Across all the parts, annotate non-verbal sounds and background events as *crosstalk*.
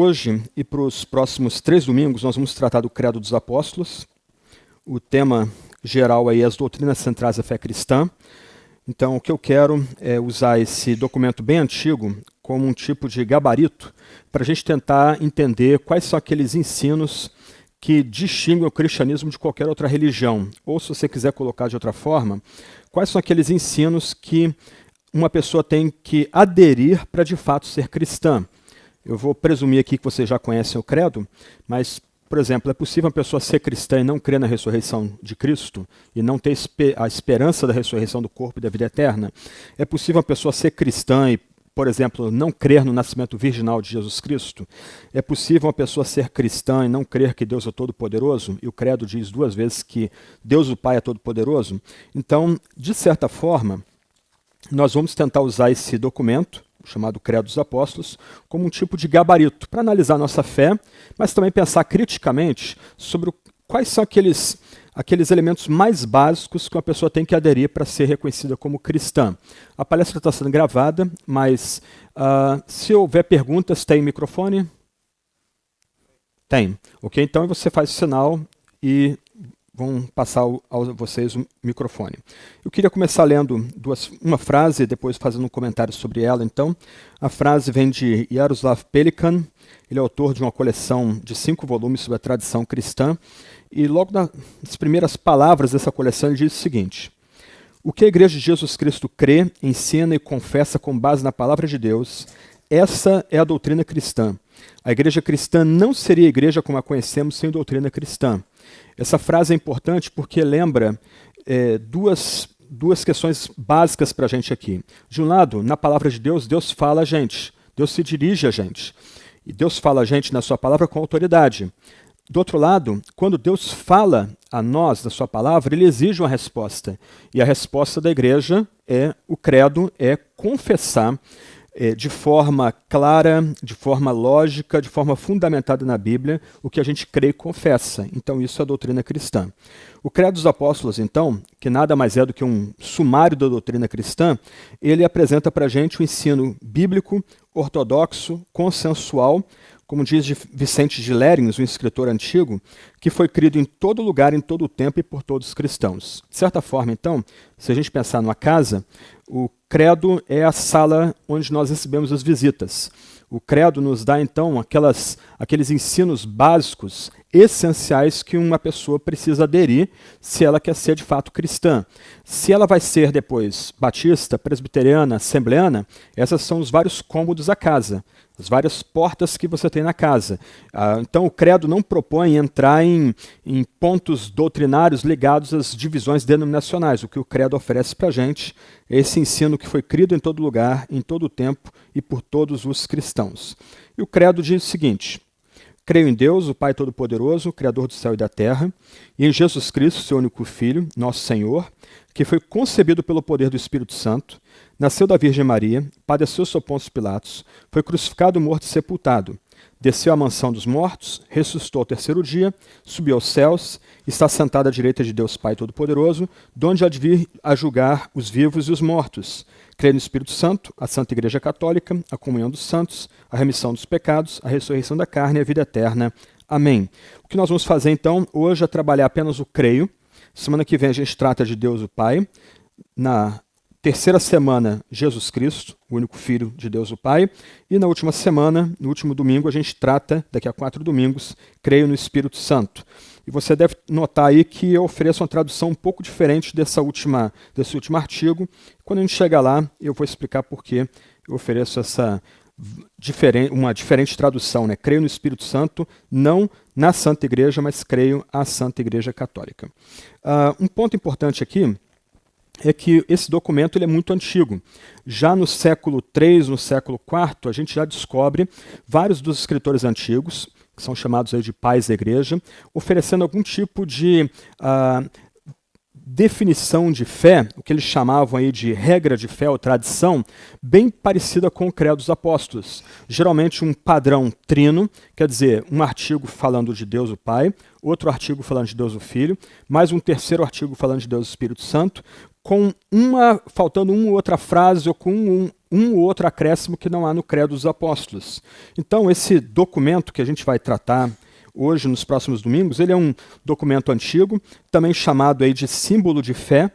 Hoje e para os próximos três domingos, nós vamos tratar do Credo dos Apóstolos. O tema geral aí é as doutrinas centrais da fé cristã. Então, o que eu quero é usar esse documento bem antigo como um tipo de gabarito para a gente tentar entender quais são aqueles ensinos que distinguem o cristianismo de qualquer outra religião. Ou, se você quiser colocar de outra forma, quais são aqueles ensinos que uma pessoa tem que aderir para de fato ser cristã. Eu vou presumir aqui que vocês já conhecem o credo, mas, por exemplo, é possível uma pessoa ser cristã e não crer na ressurreição de Cristo e não ter a esperança da ressurreição do corpo e da vida eterna? É possível uma pessoa ser cristã e, por exemplo, não crer no nascimento virginal de Jesus Cristo? É possível uma pessoa ser cristã e não crer que Deus é todo-poderoso? E o credo diz duas vezes que Deus o Pai é todo-poderoso? Então, de certa forma, nós vamos tentar usar esse documento chamado Credo dos Apóstolos, como um tipo de gabarito para analisar nossa fé, mas também pensar criticamente sobre quais são aqueles, aqueles elementos mais básicos que uma pessoa tem que aderir para ser reconhecida como cristã. A palestra está sendo gravada, mas uh, se houver perguntas, tem microfone? Tem. Ok? Então você faz o sinal e vão passar a vocês o microfone. Eu queria começar lendo duas, uma frase e depois fazendo um comentário sobre ela. Então, a frase vem de Jaroslav Pelikan, ele é autor de uma coleção de cinco volumes sobre a tradição cristã, e logo nas primeiras palavras dessa coleção ele diz o seguinte: O que a Igreja de Jesus Cristo crê, ensina e confessa com base na palavra de Deus, essa é a doutrina cristã. A igreja cristã não seria a igreja como a conhecemos sem doutrina cristã. Essa frase é importante porque lembra é, duas, duas questões básicas para a gente aqui. De um lado, na palavra de Deus, Deus fala a gente, Deus se dirige a gente. E Deus fala a gente na sua palavra com autoridade. Do outro lado, quando Deus fala a nós da sua palavra, ele exige uma resposta. E a resposta da igreja é o credo, é confessar é, de forma clara, de forma lógica, de forma fundamentada na Bíblia, o que a gente crê e confessa. Então, isso é a doutrina cristã. O Credo dos Apóstolos, então, que nada mais é do que um sumário da doutrina cristã, ele apresenta para a gente o ensino bíblico, ortodoxo, consensual, como diz Vicente de Lérins, um escritor antigo, que foi crido em todo lugar, em todo o tempo e por todos os cristãos. De certa forma, então, se a gente pensar numa casa, o credo é a sala onde nós recebemos as visitas. O credo nos dá, então, aquelas, aqueles ensinos básicos, essenciais que uma pessoa precisa aderir se ela quer ser de fato cristã. Se ela vai ser depois batista, presbiteriana, assembleana, esses são os vários cômodos da casa as várias portas que você tem na casa. Ah, então, o credo não propõe entrar em, em, pontos doutrinários ligados às divisões denominacionais. O que o credo oferece para a gente é esse ensino que foi crido em todo lugar, em todo o tempo e por todos os cristãos. E o credo diz o seguinte: Creio em Deus, o Pai Todo-Poderoso, Criador do céu e da terra, e em Jesus Cristo, seu único Filho, nosso Senhor, que foi concebido pelo poder do Espírito Santo Nasceu da Virgem Maria, padeceu sob Pôncio Pilatos, foi crucificado, morto e sepultado. Desceu à mansão dos mortos, ressuscitou ao terceiro dia, subiu aos céus, está sentado à direita de Deus Pai Todo-Poderoso, de onde há de vir a julgar os vivos e os mortos. Creio no Espírito Santo, a Santa Igreja Católica, a comunhão dos santos, a remissão dos pecados, a ressurreição da carne e a vida eterna. Amém. O que nós vamos fazer então hoje é trabalhar apenas o creio. Semana que vem a gente trata de Deus o Pai. Na terceira semana, Jesus Cristo, o único Filho de Deus o Pai. E na última semana, no último domingo, a gente trata, daqui a quatro domingos, creio no Espírito Santo. E você deve notar aí que eu ofereço uma tradução um pouco diferente dessa última, desse último artigo. Quando a gente chegar lá, eu vou explicar por que eu ofereço essa diferente, uma diferente tradução. Né? Creio no Espírito Santo, não na Santa Igreja, mas creio à Santa Igreja Católica. Uh, um ponto importante aqui é que esse documento ele é muito antigo. Já no século III, no século IV, a gente já descobre vários dos escritores antigos, que são chamados aí de pais da igreja, oferecendo algum tipo de uh, definição de fé, o que eles chamavam aí de regra de fé ou tradição, bem parecida com o credo dos apóstolos. Geralmente um padrão trino, quer dizer, um artigo falando de Deus o Pai, outro artigo falando de Deus o Filho, mais um terceiro artigo falando de Deus o Espírito Santo, com uma faltando uma ou outra frase ou com um, um ou outro acréscimo que não há no credo dos apóstolos. Então esse documento que a gente vai tratar hoje, nos próximos domingos, ele é um documento antigo, também chamado aí de símbolo de fé,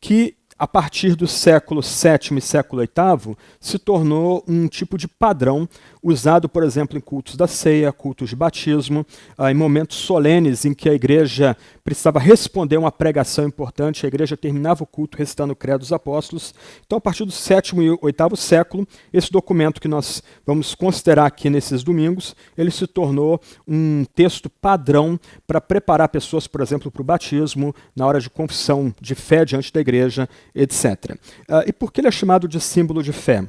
que a partir do século VII e século VIII, se tornou um tipo de padrão usado, por exemplo, em cultos da ceia, cultos de batismo, ah, em momentos solenes em que a igreja precisava responder uma pregação importante, a igreja terminava o culto recitando o Credo dos Apóstolos. Então, a partir do sétimo e oitavo século, esse documento que nós vamos considerar aqui nesses domingos, ele se tornou um texto padrão para preparar pessoas, por exemplo, para o batismo, na hora de confissão de fé diante da igreja, etc. Uh, e por que ele é chamado de símbolo de fé?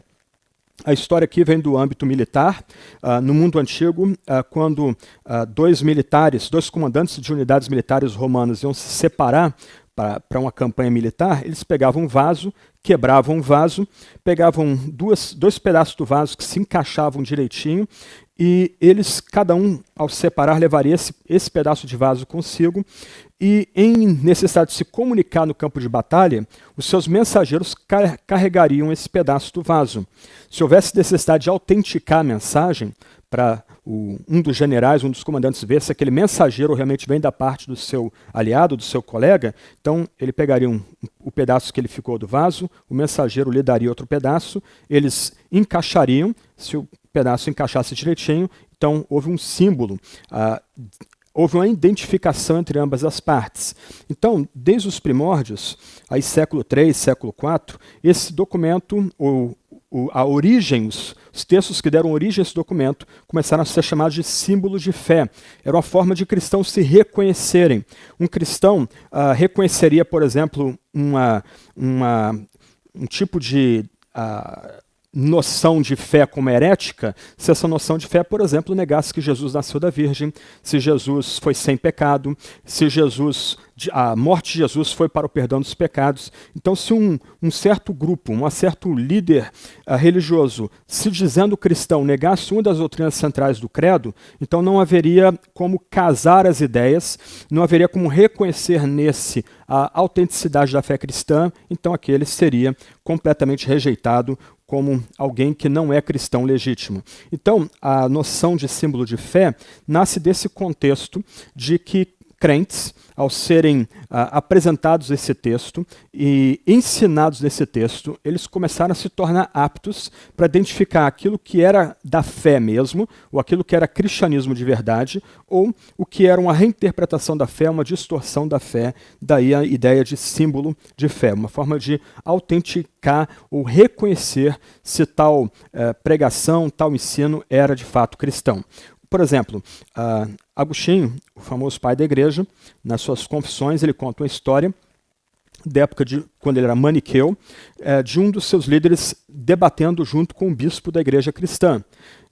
A história aqui vem do âmbito militar. Uh, no mundo antigo, uh, quando uh, dois militares, dois comandantes de unidades militares romanas iam se separar para uma campanha militar, eles pegavam um vaso, quebravam um vaso, pegavam duas, dois pedaços do vaso que se encaixavam direitinho e eles, cada um, ao separar, levaria esse, esse pedaço de vaso consigo e, em necessidade de se comunicar no campo de batalha, os seus mensageiros car carregariam esse pedaço do vaso. Se houvesse necessidade de autenticar a mensagem, para um dos generais, um dos comandantes ver se aquele mensageiro realmente vem da parte do seu aliado, do seu colega, então ele pegaria um, o pedaço que ele ficou do vaso, o mensageiro lhe daria outro pedaço, eles encaixariam, se o pedaço encaixasse direitinho, então houve um símbolo. Uh, houve uma identificação entre ambas as partes. Então, desde os primórdios, aí século III, século IV, esse documento, ou, ou a origem, os, os, textos que deram origem a esse documento, começaram a ser chamados de símbolos de fé. Era uma forma de cristãos se reconhecerem. Um cristão uh, reconheceria, por exemplo, uma, uma, um tipo de uh, noção de fé como herética se essa noção de fé, por exemplo, negasse que Jesus nasceu da Virgem, se Jesus foi sem pecado, se Jesus a morte de Jesus foi para o perdão dos pecados. Então, se um, um certo grupo, um certo líder uh, religioso, se dizendo cristão, negasse uma das doutrinas centrais do credo, então não haveria como casar as ideias, não haveria como reconhecer nesse a autenticidade da fé cristã, então aquele seria completamente rejeitado como alguém que não é cristão legítimo. Então, a noção de símbolo de fé nasce desse contexto de que crentes, ao serem ah, apresentados esse texto e ensinados nesse texto, eles começaram a se tornar aptos para identificar aquilo que era da fé mesmo, ou aquilo que era cristianismo de verdade, ou o que era uma reinterpretação da fé, uma distorção da fé, daí a ideia de símbolo de fé, uma forma de autenticar ou reconhecer se tal eh, pregação, tal ensino era de fato cristão. Por exemplo, uh, Agostinho, o famoso pai da igreja, nas suas confissões, ele conta uma história da época de quando ele era maniqueu, é, de um dos seus líderes debatendo junto com o bispo da igreja cristã.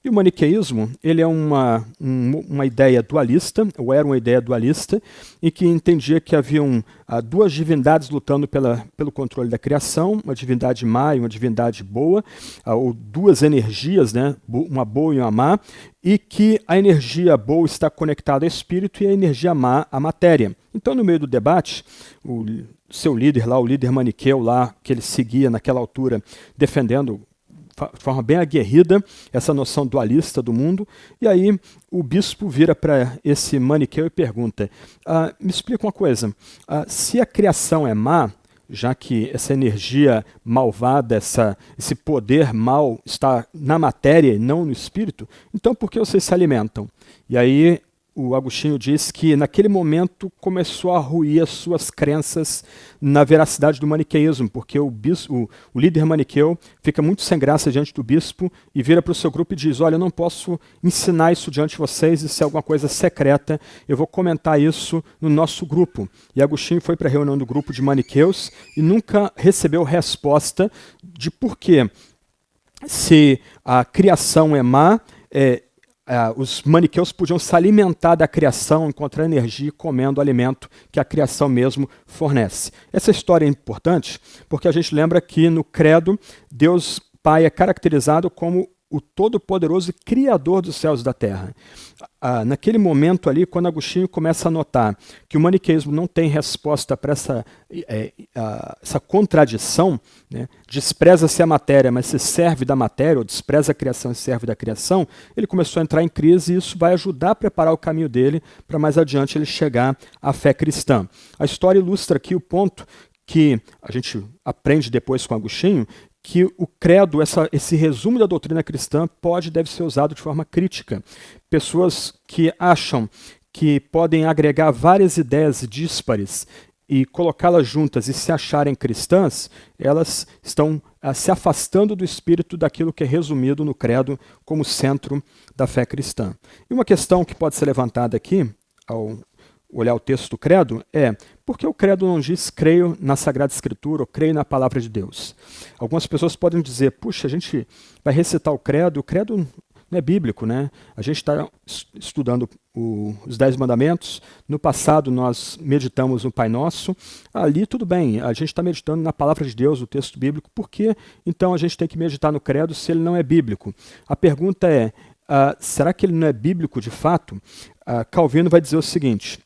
E o maniqueísmo ele é uma, um, uma ideia dualista, ou era uma ideia dualista, em que entendia que haviam ah, duas divindades lutando pela, pelo controle da criação, uma divindade má e uma divindade boa, ah, ou duas energias, né, uma boa e uma má, e que a energia boa está conectada ao espírito e a energia má à matéria. Então, no meio do debate, o seu líder lá, o líder maniqueu lá, que ele seguia naquela altura, defendendo de forma bem aguerrida essa noção dualista do mundo. E aí o bispo vira para esse maniqueu e pergunta: ah, me explica uma coisa, ah, se a criação é má, já que essa energia malvada, essa, esse poder mal está na matéria e não no espírito, então por que vocês se alimentam? E aí o Agostinho diz que naquele momento começou a ruir as suas crenças na veracidade do maniqueísmo, porque o, bispo, o, líder maniqueu fica muito sem graça diante do bispo e vira para o seu grupo e diz: Olha, eu não posso ensinar isso diante de vocês, isso é alguma coisa secreta, eu vou comentar isso no nosso grupo. E Agostinho foi para a reunião do grupo de maniqueus e nunca recebeu resposta de por que, se a criação é má, é, Uh, os maniqueus podiam se alimentar da criação, encontrar energia comendo o alimento que a criação mesmo fornece. Essa história é importante porque a gente lembra que no Credo, Deus Pai é caracterizado como o Todo-Poderoso Criador dos céus e da terra. Ah, naquele momento ali, quando Agostinho começa a notar que o maniqueísmo não tem resposta para essa, é, essa contradição, né, despreza-se a matéria, mas se serve da matéria, ou despreza a criação e serve da criação, ele começou a entrar em crise e isso vai ajudar a preparar o caminho dele para mais adiante ele chegar à fé cristã. A história ilustra aqui o ponto que a gente aprende depois com Agostinho, que o credo, essa, esse resumo da doutrina cristã, pode deve ser usado de forma crítica. Pessoas que acham que podem agregar várias ideias díspares e colocá-las juntas e se acharem cristãs, elas estão ah, se afastando do espírito daquilo que é resumido no credo como centro da fé cristã. E uma questão que pode ser levantada aqui, ao olhar o texto do credo, é por que o credo não diz creio na Sagrada Escritura ou creio na palavra de Deus? Algumas pessoas podem dizer, puxa, a gente vai recitar o credo, o credo não é bíblico, né? A gente está estudando o, os Dez Mandamentos. No passado nós meditamos no Pai Nosso. Ali tudo bem, a gente está meditando na palavra de Deus, o texto bíblico. Por que então a gente tem que meditar no credo se ele não é bíblico? A pergunta é: uh, será que ele não é bíblico de fato? Uh, Calvino vai dizer o seguinte: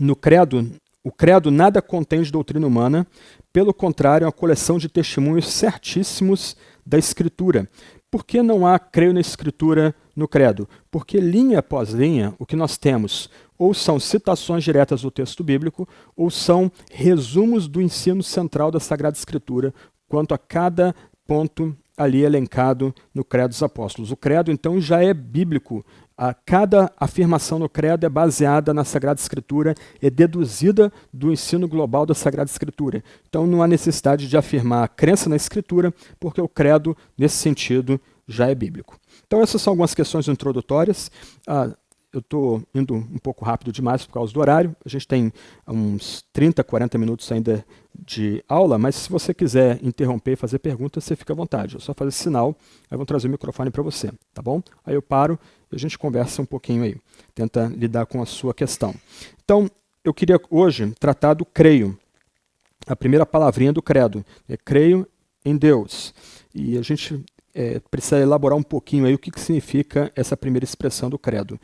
no credo o credo nada contém de doutrina humana, pelo contrário, é uma coleção de testemunhos certíssimos da Escritura. Por que não há creio na Escritura no credo? Porque linha após linha, o que nós temos ou são citações diretas do texto bíblico, ou são resumos do ensino central da Sagrada Escritura quanto a cada ponto ali elencado no Credo dos Apóstolos. O credo, então, já é bíblico a cada afirmação no credo é baseada na Sagrada Escritura, é deduzida do ensino global da Sagrada Escritura. Então não há necessidade de afirmar a crença na Escritura, porque o credo, nesse sentido, já é bíblico. Então essas são algumas questões introdutórias. Ah, eu estou indo um pouco rápido demais por causa do horário. A gente tem uns 30, 40 minutos ainda de aula, mas se você quiser interromper e fazer perguntas, você fica à vontade. É só fazer sinal, aí vão trazer o microfone para você, tá bom? Aí eu paro e a gente conversa um pouquinho aí, tenta lidar com a sua questão. Então, eu queria hoje tratar do creio. A primeira palavrinha do credo é creio em Deus. E a gente é, precisa elaborar um pouquinho aí o que, que significa essa primeira expressão do credo.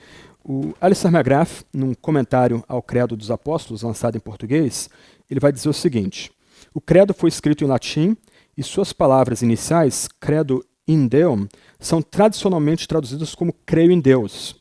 O Alistair McGrath, num comentário ao Credo dos Apóstolos, lançado em português, ele vai dizer o seguinte: O credo foi escrito em latim e suas palavras iniciais, credo in Deum, são tradicionalmente traduzidas como creio em Deus.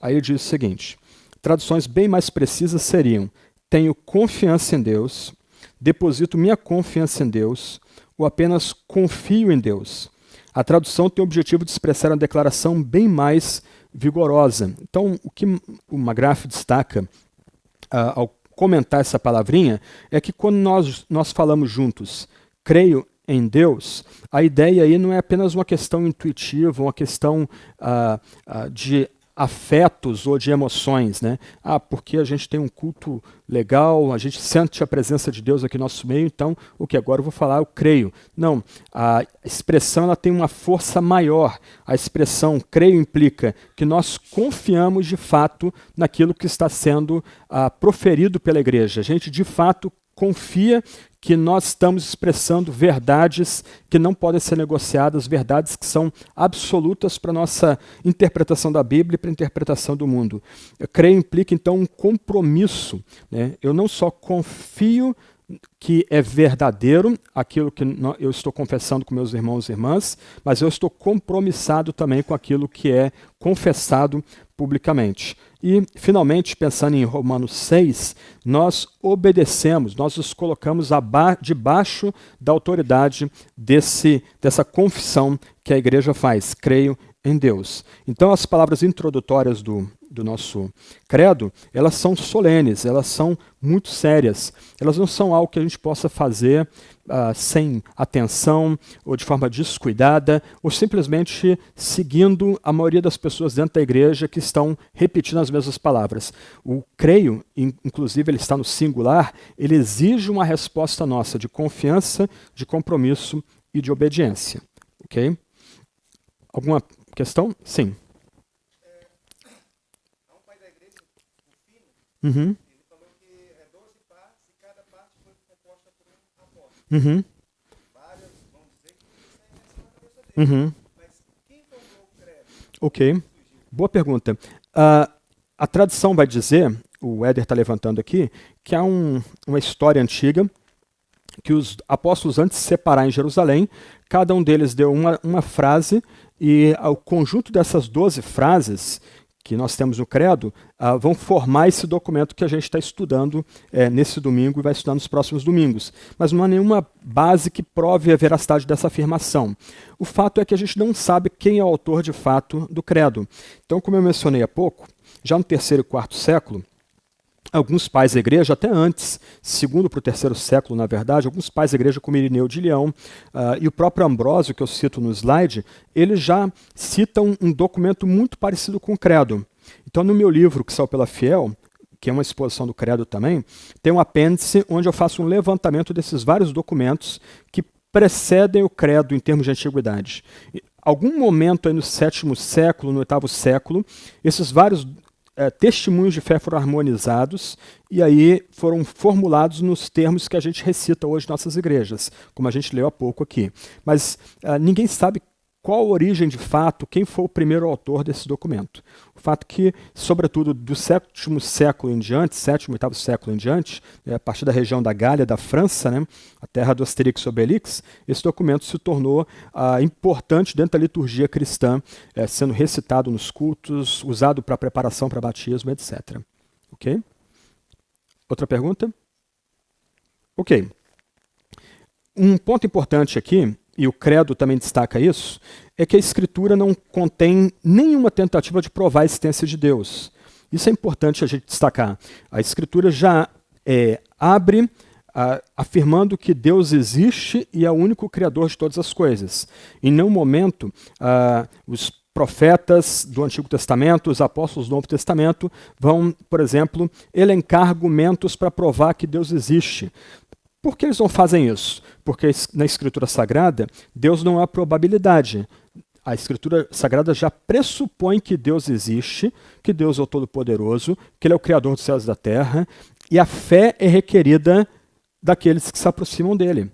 Aí ele diz o seguinte: traduções bem mais precisas seriam: tenho confiança em Deus, deposito minha confiança em Deus, ou apenas confio em Deus. A tradução tem o objetivo de expressar uma declaração bem mais vigorosa. Então, o que o McGrath destaca uh, ao comentar essa palavrinha é que quando nós, nós falamos juntos, creio em Deus, a ideia aí não é apenas uma questão intuitiva, uma questão uh, uh, de afetos ou de emoções, né? Ah, porque a gente tem um culto legal, a gente sente a presença de Deus aqui no nosso meio, então o que agora eu vou falar, eu creio. Não, a expressão ela tem uma força maior. A expressão creio implica que nós confiamos de fato naquilo que está sendo ah, proferido pela igreja. A gente de fato confia que nós estamos expressando verdades que não podem ser negociadas, verdades que são absolutas para a nossa interpretação da Bíblia e para a interpretação do mundo. Eu creio implica, então, um compromisso. Né? Eu não só confio que é verdadeiro aquilo que eu estou confessando com meus irmãos e irmãs, mas eu estou compromissado também com aquilo que é confessado publicamente. E, finalmente, pensando em Romanos 6, nós obedecemos, nós nos colocamos debaixo da autoridade desse, dessa confissão que a igreja faz. Creio em Deus. Então, as palavras introdutórias do, do nosso credo, elas são solenes, elas são muito sérias. Elas não são algo que a gente possa fazer uh, sem atenção, ou de forma descuidada, ou simplesmente seguindo a maioria das pessoas dentro da igreja que estão repetindo as mesmas palavras. O creio, inclusive ele está no singular, ele exige uma resposta nossa de confiança, de compromisso e de obediência. Ok? Alguma questão? Sim. Uhum. Ele falou que é 12 partes e cada parte foi composta por um apóstolo. Uhum. Várias vão dizer que isso nasceu na cabeça dele. Uhum. Mas quem formou o credo? Ok. Boa pergunta. Ah, a tradição vai dizer, o Éder está levantando aqui, que há um- uma história antiga que os apóstolos, antes de se separar em Jerusalém, cada um deles deu uma, uma frase e o conjunto dessas 12 frases que nós temos no Credo ah, vão formar esse documento que a gente está estudando eh, nesse domingo e vai estudar nos próximos domingos. Mas não há nenhuma base que prove a veracidade dessa afirmação. O fato é que a gente não sabe quem é o autor de fato do Credo. Então, como eu mencionei há pouco, já no terceiro e quarto século, alguns pais da igreja, até antes, segundo para o terceiro século, na verdade, alguns pais da igreja, como Irineu de Leão ah, e o próprio Ambrósio, que eu cito no slide, eles já citam um documento muito parecido com o Credo. Então, no meu livro, que saiu pela Fiel, que é uma exposição do Credo também, tem um apêndice onde eu faço um levantamento desses vários documentos que precedem o Credo em termos de antiguidade. Algum momento aí no sétimo século, no oitavo século, esses vários eh, testemunhos de fé foram harmonizados e aí foram formulados nos termos que a gente recita hoje nossas igrejas, como a gente leu há pouco aqui. Mas ah, ninguém sabe qual a origem de fato, quem foi o primeiro autor desse documento. O fato que, sobretudo do sétimo século em diante, sétimo, oitavo século em diante, né, a partir da região da Gália, da França, né, a terra do Asterix Obelix, esse documento se tornou ah, importante dentro da liturgia cristã, eh, sendo recitado nos cultos, usado para preparação para batismo, etc. Ok? Outra pergunta? Ok. Um ponto importante aqui, e o Credo também destaca isso, é que a Escritura não contém nenhuma tentativa de provar a existência de Deus. Isso é importante a gente destacar. A Escritura já é, abre ah, afirmando que Deus existe e é o único Criador de todas as coisas. Em nenhum momento os profetas do Antigo Testamento, os apóstolos do Novo Testamento, vão, por exemplo, elencar argumentos para provar que Deus existe. Por que eles não fazem isso? Porque na Escritura Sagrada, Deus não é a probabilidade. A Escritura Sagrada já pressupõe que Deus existe, que Deus é o Todo-Poderoso, que Ele é o Criador dos céus e da terra, e a fé é requerida daqueles que se aproximam dele.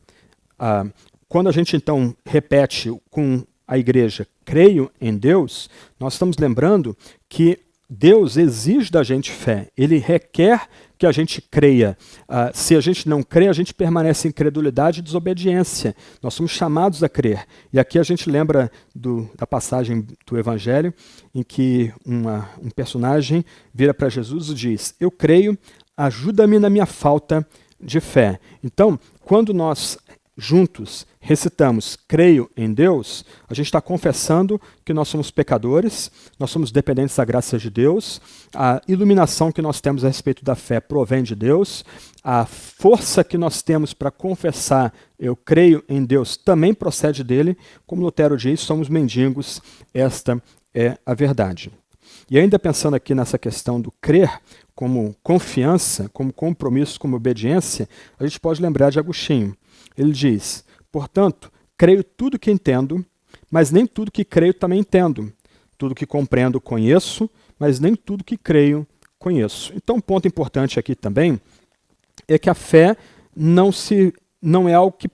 Ah, quando a gente então repete com a igreja, creio em Deus, nós estamos lembrando que Deus exige da gente fé, ele requer que a gente creia. Uh, se a gente não crê, a gente permanece em credulidade e desobediência. Nós somos chamados a crer. E aqui a gente lembra do, da passagem do Evangelho em que uma, um personagem vira para Jesus e diz: Eu creio, ajuda-me na minha falta de fé. Então, quando nós juntos recitamos creio em Deus, a gente está confessando que nós somos pecadores, nós somos dependentes da graça de Deus, a iluminação que nós temos a respeito da fé provém de Deus, a força que nós temos para confessar eu creio em Deus também procede dele, como Lutero diz, somos mendigos, esta é a verdade. E ainda pensando aqui nessa questão do crer como confiança, como compromisso, como obediência, a gente pode lembrar de Agostinho. Ele diz: Portanto, creio tudo que entendo, mas nem tudo que creio também entendo. Tudo que compreendo conheço, mas nem tudo que creio conheço. Então, um ponto importante aqui também é que a fé não se não é algo que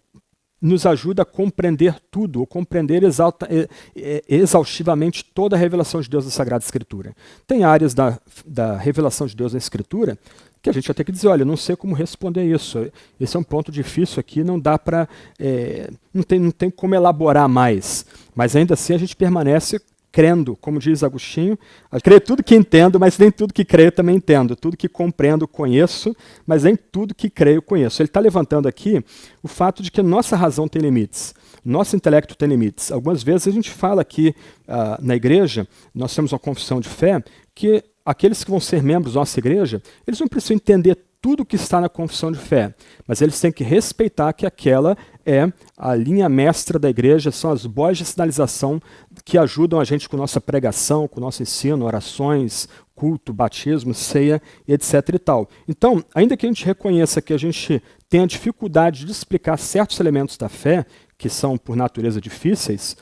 nos ajuda a compreender tudo, ou compreender exalta, exaustivamente toda a revelação de Deus da Sagrada Escritura. Tem áreas da, da revelação de Deus na Escritura que a gente vai ter que dizer, olha, não sei como responder isso. Esse é um ponto difícil aqui, não dá para, é, não, tem, não tem como elaborar mais. Mas ainda assim a gente permanece crendo, como diz Agostinho, creio tudo que entendo, mas nem tudo que creio também entendo. Tudo que compreendo conheço, mas nem tudo que creio conheço. Ele está levantando aqui o fato de que nossa razão tem limites, nosso intelecto tem limites. Algumas vezes a gente fala aqui uh, na igreja, nós temos uma confissão de fé, que aqueles que vão ser membros da nossa igreja, eles não precisam entender tudo que está na confissão de fé, mas eles têm que respeitar que aquela é a linha mestra da igreja, são as boas de sinalização que ajudam a gente com nossa pregação, com nosso ensino, orações, culto, batismo, ceia, etc e tal. Então, ainda que a gente reconheça que a gente tem a dificuldade de explicar certos elementos da fé, que são por natureza difíceis,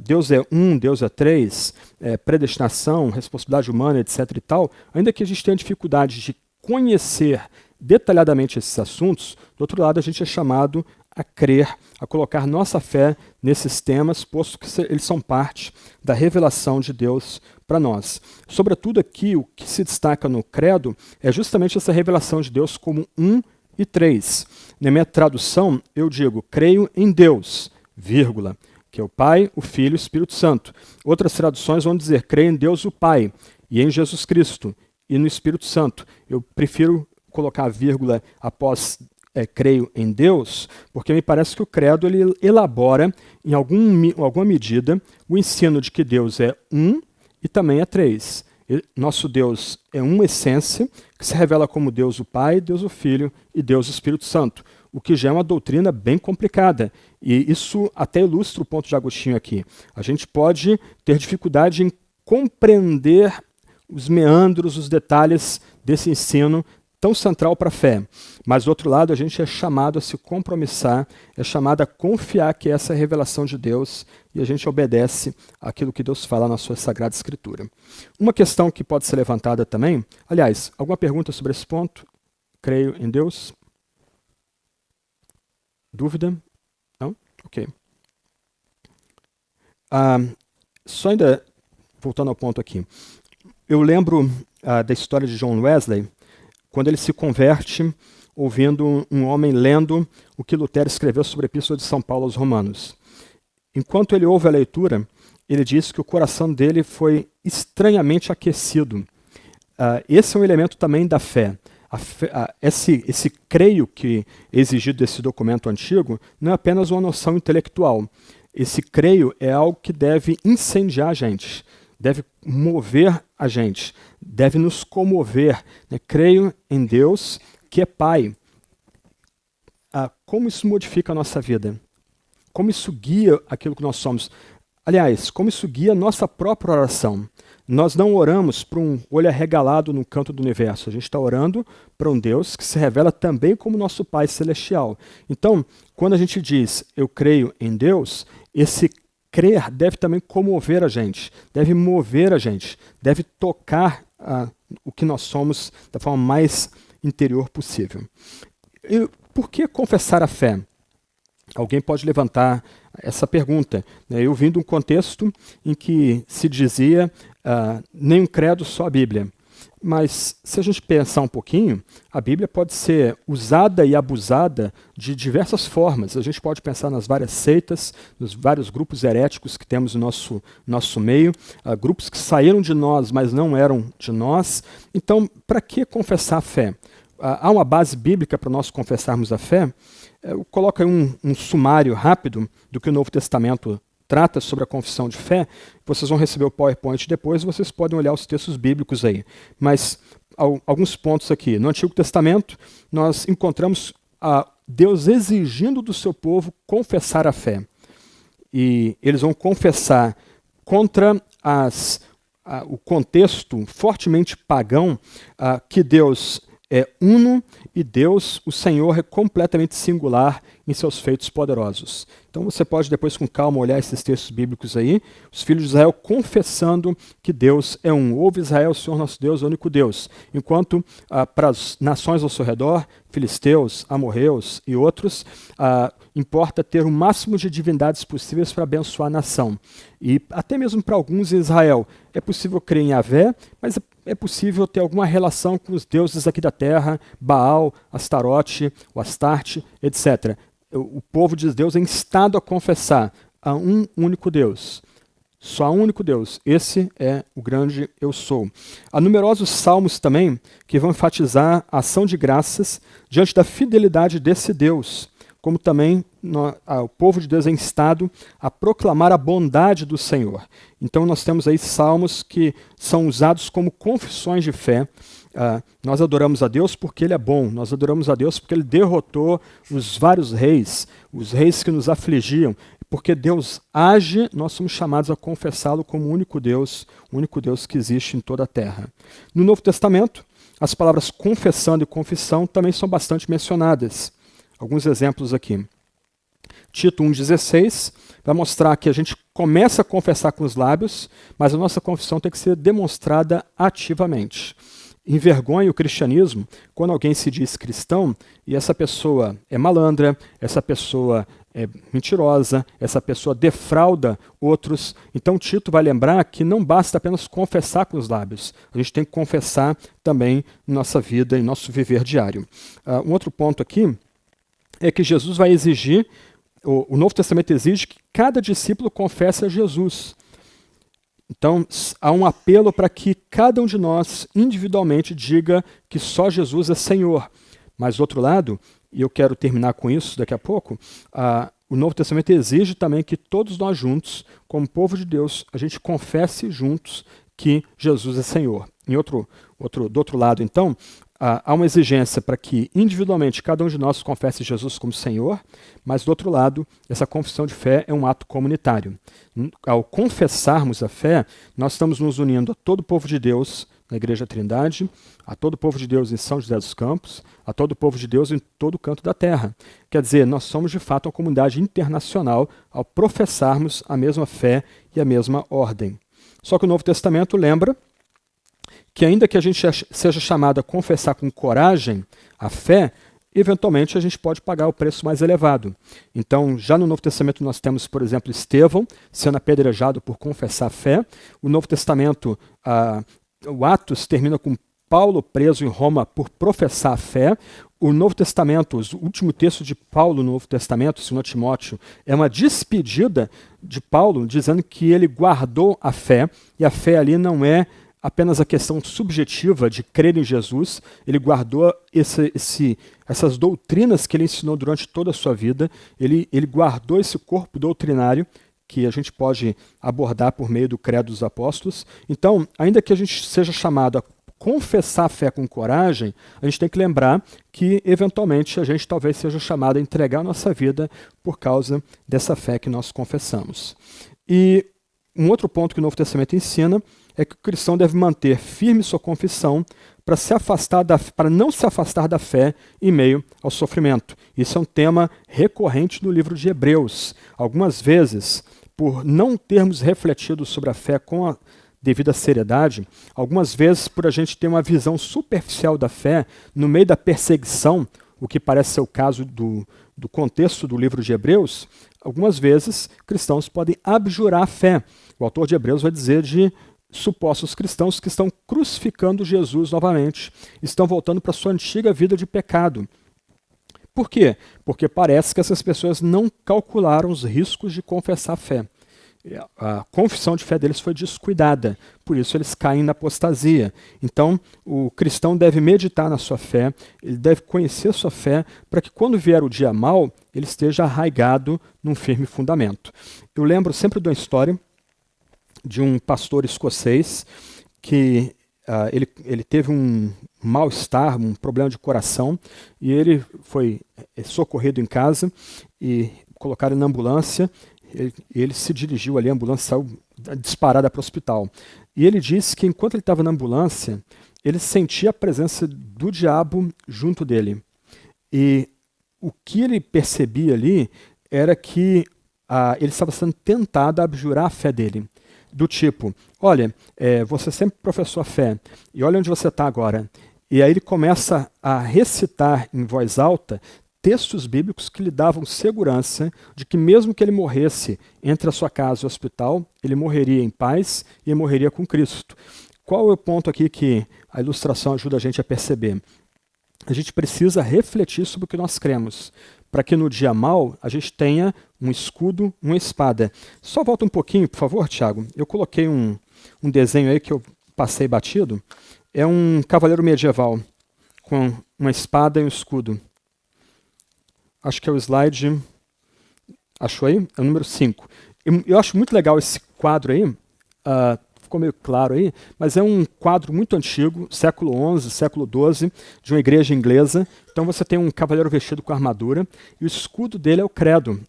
Deus é um, Deus é três, é, predestinação, responsabilidade humana, etc. e tal, ainda que a gente tenha dificuldade de conhecer detalhadamente esses assuntos, do outro lado, a gente é chamado a crer, a colocar nossa fé nesses temas, posto que eles são parte da revelação de Deus para nós. Sobretudo aqui, o que se destaca no credo é justamente essa revelação de Deus como um e três. Na minha tradução, eu digo, creio em Deus, vírgula, que é o Pai, o Filho e o Espírito Santo. Outras traduções vão dizer, creio em Deus o Pai, e em Jesus Cristo, e no Espírito Santo. Eu prefiro colocar vírgula após é, creio em Deus, porque me parece que o credo ele elabora, em algum, alguma medida, o ensino de que Deus é um e também é três. Nosso Deus é uma essência que se revela como Deus o Pai, Deus o Filho e Deus o Espírito Santo, o que já é uma doutrina bem complicada. E isso até ilustra o ponto de Agostinho aqui. A gente pode ter dificuldade em compreender os meandros, os detalhes desse ensino tão central para a fé. Mas, do outro lado, a gente é chamado a se compromissar, é chamado a confiar que essa é a revelação de Deus e a gente obedece aquilo que Deus fala na sua Sagrada Escritura. Uma questão que pode ser levantada também, aliás, alguma pergunta sobre esse ponto? Creio em Deus? Dúvida? Não? Ok. Ah, só ainda, voltando ao ponto aqui, eu lembro ah, da história de John Wesley, quando ele se converte ouvindo um homem lendo o que Lutero escreveu sobre a Epístola de São Paulo aos Romanos. Enquanto ele ouve a leitura, ele diz que o coração dele foi estranhamente aquecido. Uh, esse é um elemento também da fé. fé uh, esse, esse creio que é exigido desse documento antigo não é apenas uma noção intelectual. Esse creio é algo que deve incendiar a gente, deve mover a gente, deve nos comover. Né? Creio em Deus, que é Pai. Ah, como isso modifica a nossa vida? Como isso guia aquilo que nós somos? Aliás, como isso guia a nossa própria oração? Nós não oramos para um olho arregalado no canto do universo. A gente está orando para um Deus que se revela também como nosso Pai Celestial. Então, quando a gente diz eu creio em Deus, esse crer deve também comover a gente, deve mover a gente, deve tocar uh, o que nós somos da forma mais interior possível. E por que confessar a fé? Alguém pode levantar essa pergunta. Né? Eu vim de um contexto em que se dizia uh, nem um credo, só a Bíblia. Mas se a gente pensar um pouquinho, a Bíblia pode ser usada e abusada de diversas formas. A gente pode pensar nas várias seitas, nos vários grupos heréticos que temos no nosso, nosso meio, uh, grupos que saíram de nós, mas não eram de nós. Então, para que confessar a fé? Uh, há uma base bíblica para nós confessarmos a fé. Eu coloco aí um, um sumário rápido do que o Novo Testamento trata sobre a confissão de fé, vocês vão receber o PowerPoint depois, vocês podem olhar os textos bíblicos aí. Mas alguns pontos aqui. No Antigo Testamento, nós encontramos Deus exigindo do seu povo confessar a fé. E eles vão confessar contra as, a, o contexto fortemente pagão a, que Deus é uno e Deus, o Senhor, é completamente singular em seus feitos poderosos. Então você pode depois com calma olhar esses textos bíblicos aí, os filhos de Israel confessando que Deus é um. Ouve Israel, o Senhor nosso Deus, o único Deus. Enquanto ah, para as nações ao seu redor, filisteus, amorreus e outros, ah, importa ter o máximo de divindades possíveis para abençoar a nação. E até mesmo para alguns em Israel, é possível crer em Yahvé, mas é possível ter alguma relação com os deuses aqui da terra, Baal, Astarote, o Astarte, etc o povo de Deus é instado a confessar a um único Deus. Só há um único Deus. Esse é o grande eu sou. Há numerosos salmos também que vão enfatizar a ação de graças diante da fidelidade desse Deus, como também no, a, o povo de Deus é instado a proclamar a bondade do Senhor. Então nós temos aí salmos que são usados como confissões de fé, Uh, nós adoramos a Deus porque Ele é bom, nós adoramos a Deus porque Ele derrotou os vários reis, os reis que nos afligiam. Porque Deus age, nós somos chamados a confessá-lo como o único Deus, o único Deus que existe em toda a terra. No Novo Testamento, as palavras confessando e confissão também são bastante mencionadas. Alguns exemplos aqui. Tito 1,16 vai mostrar que a gente começa a confessar com os lábios, mas a nossa confissão tem que ser demonstrada ativamente. Envergonha o cristianismo quando alguém se diz cristão e essa pessoa é malandra, essa pessoa é mentirosa, essa pessoa defrauda outros. Então Tito vai lembrar que não basta apenas confessar com os lábios, a gente tem que confessar também em nossa vida, em nosso viver diário. Uh, um outro ponto aqui é que Jesus vai exigir, o, o Novo Testamento exige que cada discípulo confesse a Jesus. Então, há um apelo para que cada um de nós, individualmente, diga que só Jesus é Senhor. Mas, do outro lado, e eu quero terminar com isso daqui a pouco, uh, o Novo Testamento exige também que todos nós juntos, como povo de Deus, a gente confesse juntos que Jesus é Senhor. Em outro, outro, do outro lado, então, há uma exigência para que individualmente cada um de nós confesse Jesus como Senhor, mas do outro lado, essa confissão de fé é um ato comunitário. Ao confessarmos a fé, nós estamos nos unindo a todo o povo de Deus na Igreja Trindade, a todo o povo de Deus em São José dos Campos, a todo o povo de Deus em todo o canto da terra. Quer dizer, nós somos de fato uma comunidade internacional ao professarmos a mesma fé e a mesma ordem. Só que o Novo Testamento lembra que, ainda que a gente seja chamado a confessar com coragem a fé, eventualmente a gente pode pagar o preço mais elevado. Então, já no Novo Testamento nós temos, por exemplo, Estevão sendo apedrejado por confessar a fé. O Novo Testamento, ah, o Atos termina com Paulo preso em Roma por professar a fé. O Novo Testamento, o último texto de Paulo no Novo Testamento, segundo Timóteo, é uma despedida de Paulo, dizendo que ele guardou a fé, e a fé ali não é apenas a questão subjetiva de crer em Jesus, ele guardou esse, esse, essas doutrinas que ele ensinou durante toda a sua vida, ele, ele guardou esse corpo doutrinário que a gente pode abordar por meio do credo dos apóstolos. Então, ainda que a gente seja chamado a confessar a fé com coragem, a gente tem que lembrar que, eventualmente, a gente talvez seja chamado a entregar a nossa vida por causa dessa fé que nós confessamos. E um outro ponto que o Novo Testamento ensina é que o cristão deve manter firme sua confissão para se afastar da, para não se afastar da fé em meio ao sofrimento. Isso é um tema recorrente no livro de Hebreus. Algumas vezes, por não termos refletido sobre a fé com a devida seriedade, algumas vezes por a gente ter uma visão superficial da fé no meio da perseguição, o que parece ser o caso do, do contexto do livro de Hebreus, algumas vezes cristãos podem abjurar a fé. O autor de Hebreus vai dizer de supostos cristãos que estão crucificando Jesus novamente, estão voltando para sua antiga vida de pecado. Por quê? Porque parece que essas pessoas não calcularam os riscos de confessar a fé. A confissão de fé deles foi descuidada, por isso eles caem na apostasia. Então, o cristão deve meditar na sua fé, ele deve conhecer a sua fé, para que quando vier o dia mal, ele esteja arraigado num firme fundamento. Eu lembro sempre de uma história de um pastor escocês que uh, ele, ele teve um mal-estar, um problema de coração, e ele foi eh, socorrido em casa e colocaram na ambulância. Ele, ele se dirigiu ali, a ambulância saiu disparada para o hospital. E ele disse que enquanto ele estava na ambulância, ele sentia a presença do diabo junto dele. E o que ele percebia ali era que ah, ele estava sendo tentado a abjurar a fé dele do tipo: olha, é, você sempre professou a fé, e olha onde você está agora. E aí ele começa a recitar em voz alta textos bíblicos que lhe davam segurança de que, mesmo que ele morresse entre a sua casa e o hospital, ele morreria em paz e morreria com Cristo. Qual é o ponto aqui que a ilustração ajuda a gente a perceber? A gente precisa refletir sobre o que nós cremos para que no dia mal a gente tenha um escudo, uma espada. Só volta um pouquinho, por favor, Tiago. Eu coloquei um, um desenho aí que eu passei batido. É um cavaleiro medieval com uma espada e um escudo. Acho que é o slide. Achou aí? É o número 5. Eu, eu, acho muito legal esse quadro aí. Uh, ficou meio claro aí, mas é um quadro muito antigo, século XI, século XII, de uma igreja inglesa. Então você tem um cavaleiro vestido com armadura e o escudo dele é o credo.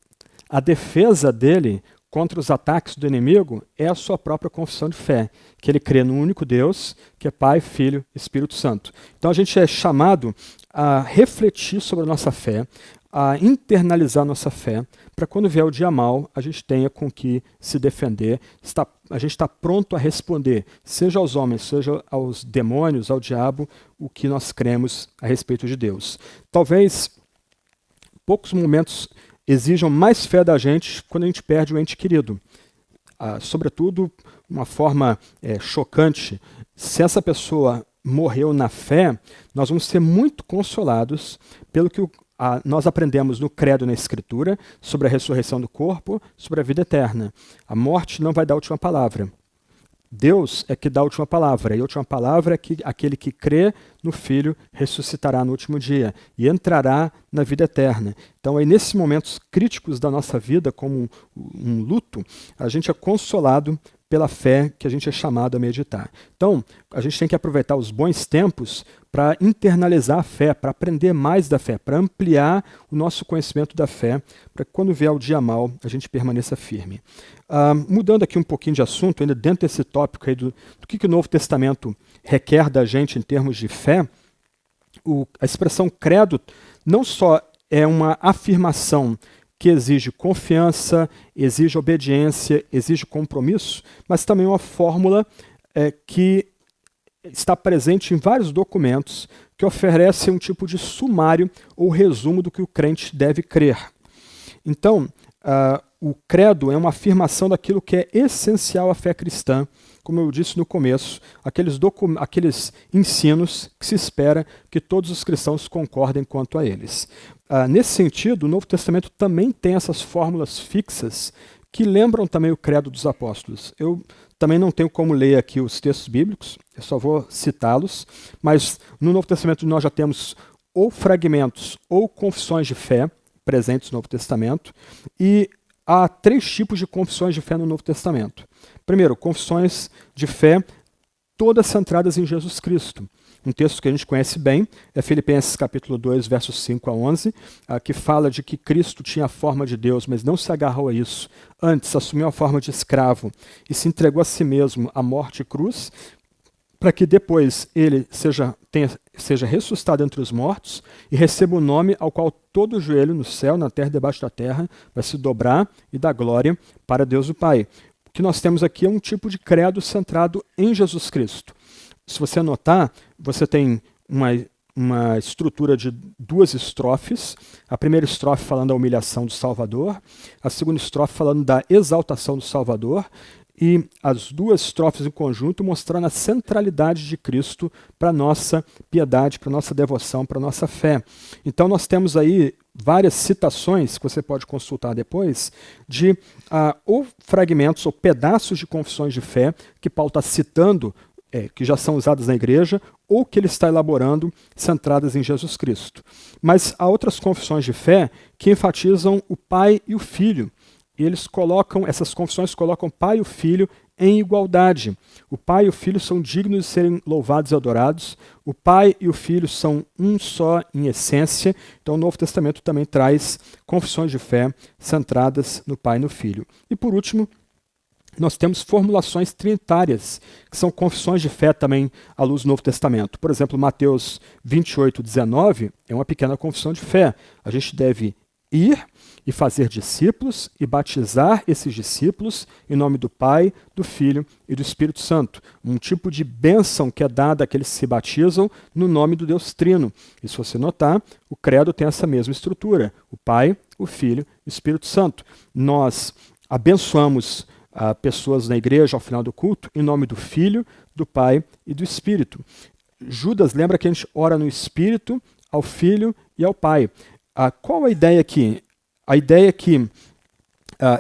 A defesa dele contra os ataques do inimigo é a sua própria confissão de fé, que ele crê no único Deus, que é Pai, Filho e Espírito Santo. Então a gente é chamado a refletir sobre a nossa fé, a internalizar nossa fé, para quando vier o dia mal, a gente tenha com que se defender, está, a gente está pronto a responder, seja aos homens, seja aos demônios, ao diabo, o que nós cremos a respeito de Deus. Talvez poucos momentos exijam mais fé da gente quando a gente perde o ente querido. Ah, sobretudo, uma forma é, chocante, se essa pessoa morreu na fé, nós vamos ser muito consolados pelo que o, nós aprendemos no Credo na Escritura sobre a ressurreição do corpo, sobre a vida eterna. A morte não vai dar a última palavra. Deus é que dá a última palavra, e a última palavra é que aquele que crê no Filho ressuscitará no último dia e entrará na vida eterna. Então, aí, nesses momentos críticos da nossa vida, como um, um luto, a gente é consolado pela fé que a gente é chamado a meditar. Então, a gente tem que aproveitar os bons tempos para internalizar a fé, para aprender mais da fé, para ampliar o nosso conhecimento da fé, para que quando vier o dia mal, a gente permaneça firme. Uh, mudando aqui um pouquinho de assunto, ainda dentro desse tópico aí do, do que, que o Novo Testamento requer da gente em termos de fé, o, a expressão credo não só é uma afirmação que exige confiança, exige obediência, exige compromisso, mas também uma fórmula é, que está presente em vários documentos que oferece um tipo de sumário ou resumo do que o crente deve crer. Então, uh, o credo é uma afirmação daquilo que é essencial à fé cristã, como eu disse no começo, aqueles, aqueles ensinos que se espera que todos os cristãos concordem quanto a eles. Uh, nesse sentido, o Novo Testamento também tem essas fórmulas fixas que lembram também o credo dos apóstolos. Eu também não tenho como ler aqui os textos bíblicos, eu só vou citá-los, mas no Novo Testamento nós já temos ou fragmentos ou confissões de fé presentes no Novo Testamento, e há três tipos de confissões de fé no Novo Testamento. Primeiro, confissões de fé todas centradas em Jesus Cristo. Um texto que a gente conhece bem é Filipenses capítulo 2, versos 5 a 11, uh, que fala de que Cristo tinha a forma de Deus, mas não se agarrou a isso. Antes, assumiu a forma de escravo e se entregou a si mesmo à morte e cruz, para que depois ele seja, tenha, seja ressuscitado entre os mortos e receba o nome ao qual todo joelho no céu, na terra e debaixo da terra vai se dobrar e dar glória para Deus o Pai. Que nós temos aqui é um tipo de credo centrado em Jesus Cristo se você anotar, você tem uma, uma estrutura de duas estrofes. A primeira estrofe falando da humilhação do Salvador, a segunda estrofe falando da exaltação do Salvador, e as duas estrofes em conjunto mostrando a centralidade de Cristo para nossa piedade, para nossa devoção, para nossa fé. Então nós temos aí várias citações que você pode consultar depois de uh, ou fragmentos ou pedaços de confissões de fé que Paulo está citando é, que já são usadas na igreja ou que ele está elaborando centradas em Jesus Cristo. Mas há outras confissões de fé que enfatizam o pai e o filho. E eles colocam, essas confissões colocam pai e o filho em igualdade. O pai e o filho são dignos de serem louvados e adorados. O pai e o filho são um só em essência. Então o Novo Testamento também traz confissões de fé centradas no pai e no filho. E por último, nós temos formulações trinitárias, que são confissões de fé também à luz do Novo Testamento. Por exemplo, Mateus 28, 19 é uma pequena confissão de fé. A gente deve ir e fazer discípulos e batizar esses discípulos em nome do Pai, do Filho e do Espírito Santo. Um tipo de bênção que é dada àqueles que se batizam no nome do Deus Trino. E se você notar, o credo tem essa mesma estrutura: o Pai, o Filho e o Espírito Santo. Nós abençoamos uh, pessoas na igreja ao final do culto, em nome do Filho, do Pai e do Espírito. Judas lembra que a gente ora no Espírito, ao Filho e ao Pai. Uh, qual a ideia aqui? A ideia é que uh,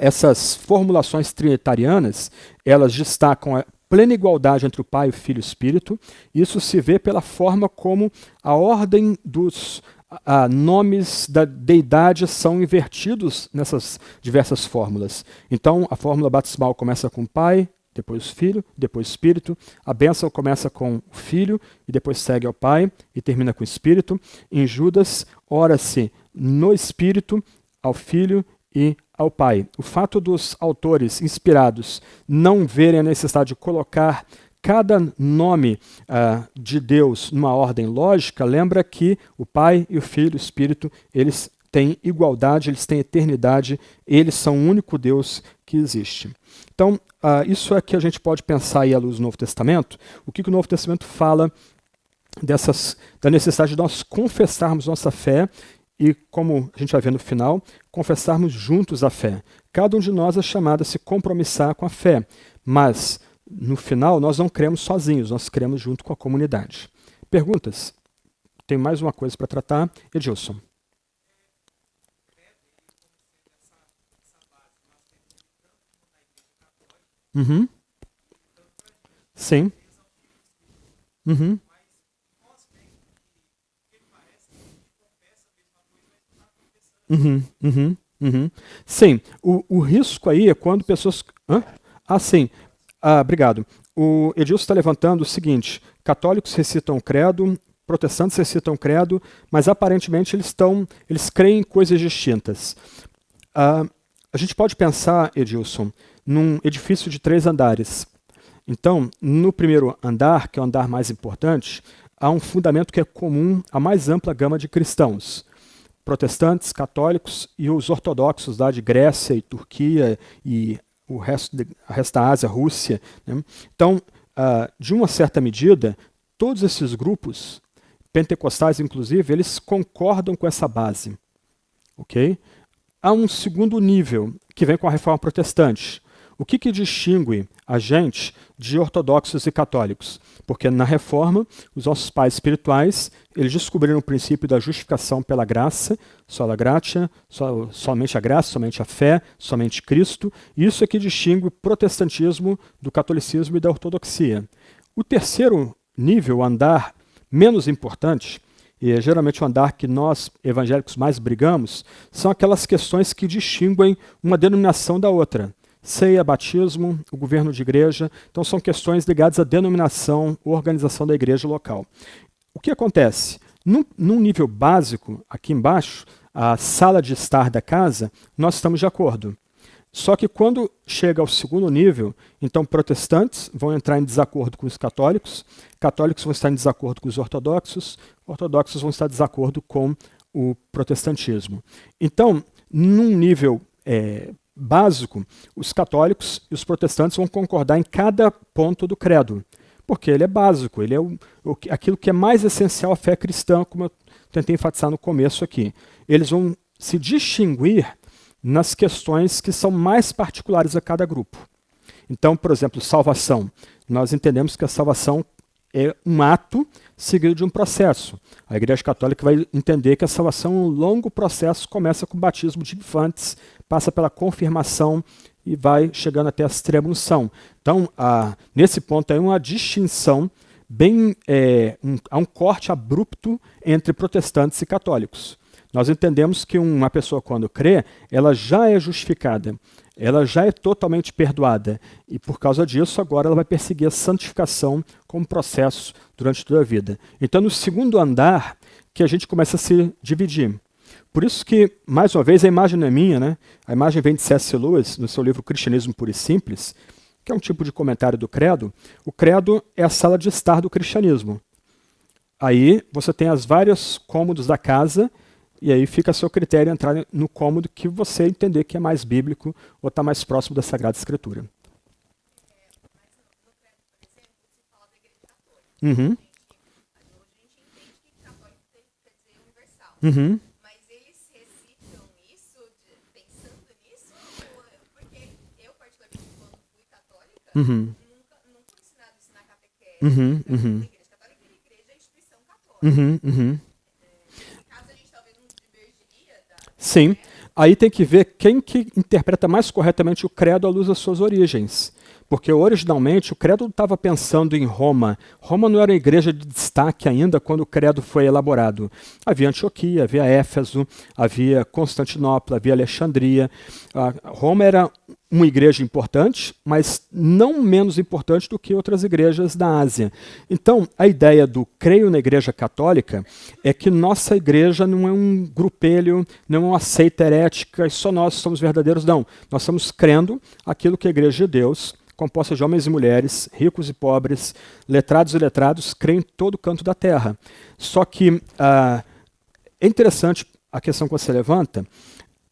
essas formulações trinitarianas, elas destacam a plena igualdade entre o Pai, o Filho e o Espírito. Isso se vê pela forma como a ordem dos ah, nomes da deidade são invertidos nessas diversas fórmulas. Então, a fórmula batismal começa com Pai, depois Filho, depois Espírito. A bênção começa com o Filho e depois segue ao Pai e termina com o Espírito. Em Judas, ora-se no Espírito, ao Filho e ao Pai. O fato dos autores inspirados não verem a necessidade de colocar cada nome uh, de Deus numa ordem lógica, lembra que o Pai e o Filho o Espírito, eles têm igualdade, eles têm eternidade, eles são o único Deus que existe. Então, uh, isso é que a gente pode pensar aí à luz do Novo Testamento. O que, que o Novo Testamento fala dessas, da necessidade de nós confessarmos nossa fé e, como a gente vai ver no final, confessarmos juntos a fé. Cada um de nós é chamado a se compromissar com a fé, mas no final nós não cremos sozinhos, nós cremos junto com a comunidade. Perguntas? Tem mais uma coisa para tratar? Edilson. Uhum. Sim. Uhum. Uhum, uhum, uhum. Sim, o, o risco aí é quando pessoas. Hã? Ah, sim. Ah, obrigado. O Edilson está levantando o seguinte: católicos recitam o credo, protestantes recitam o credo, mas aparentemente eles estão, eles creem em coisas distintas. Ah, a gente pode pensar, Edilson, num edifício de três andares. Então, no primeiro andar, que é o andar mais importante, há um fundamento que é comum à mais ampla gama de cristãos protestantes, católicos e os ortodoxos da de Grécia e Turquia e o resto, da Ásia, Rússia. Né? Então, uh, de uma certa medida, todos esses grupos, pentecostais inclusive, eles concordam com essa base. ok? Há um segundo nível que vem com a reforma protestante. O que, que distingue a gente de ortodoxos e católicos? Porque na reforma, os nossos pais espirituais, eles descobriram o princípio da justificação pela graça, sola gratia, so, somente a graça, somente a fé, somente Cristo. Isso é que distingue o protestantismo do catolicismo e da ortodoxia. O terceiro nível, o andar menos importante, e é geralmente o andar que nós evangélicos mais brigamos, são aquelas questões que distinguem uma denominação da outra ceia, batismo, o governo de igreja. Então, são questões ligadas à denominação, organização da igreja local. O que acontece? Num, num nível básico, aqui embaixo, a sala de estar da casa, nós estamos de acordo. Só que quando chega ao segundo nível, então protestantes vão entrar em desacordo com os católicos, católicos vão estar em desacordo com os ortodoxos, ortodoxos vão estar em desacordo com o protestantismo. Então, num nível é, básico, os católicos e os protestantes vão concordar em cada ponto do credo, porque ele é básico, ele é o, o, aquilo que é mais essencial à fé cristã, como eu tentei enfatizar no começo aqui. Eles vão se distinguir nas questões que são mais particulares a cada grupo. Então, por exemplo, salvação. Nós entendemos que a salvação é um ato seguido de um processo. A Igreja Católica vai entender que a salvação é um longo processo, começa com o batismo de infantes, passa pela confirmação e vai chegando até a extrema-unção. Então, a, nesse ponto é uma distinção bem é, um, há um corte abrupto entre protestantes e católicos. Nós entendemos que uma pessoa quando crê, ela já é justificada ela já é totalmente perdoada. E por causa disso, agora ela vai perseguir a santificação como processo durante toda a vida. Então, no segundo andar, que a gente começa a se dividir. Por isso que, mais uma vez, a imagem não é minha, né? A imagem vem de C.S. Lewis, no seu livro Cristianismo Puro e Simples, que é um tipo de comentário do credo. O credo é a sala de estar do cristianismo. Aí você tem as várias cômodos da casa e aí fica a seu critério entrar no cômodo que você entender que é mais bíblico ou está mais próximo da Sagrada Escritura. Uhum. Uhum. Mas eles recitam isso pensando nisso? Porque eu, particularmente, quando fui católica, uhum. Uhum. Uhum. Uhum. Uhum. Sim. Aí tem que ver quem que interpreta mais corretamente o credo à luz das suas origens. Porque originalmente o credo estava pensando em Roma. Roma não era uma igreja de destaque ainda quando o credo foi elaborado. Havia Antioquia, havia Éfeso, havia Constantinopla, havia Alexandria. Roma era uma igreja importante, mas não menos importante do que outras igrejas da Ásia. Então, a ideia do creio na igreja católica é que nossa igreja não é um grupelho, não é uma seita herética e só nós somos verdadeiros, não. Nós estamos crendo aquilo que a igreja de Deus composta de homens e mulheres, ricos e pobres, letrados e letrados, creem em todo canto da terra. Só que uh, é interessante a questão que você levanta,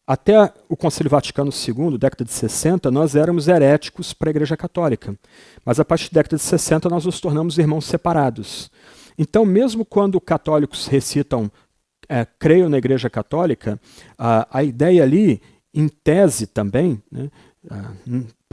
até o Concílio Vaticano II, década de 60, nós éramos heréticos para a Igreja Católica. Mas a partir da década de 60 nós nos tornamos irmãos separados. Então, mesmo quando católicos recitam é, creio na Igreja Católica, a, a ideia ali, em tese também, né,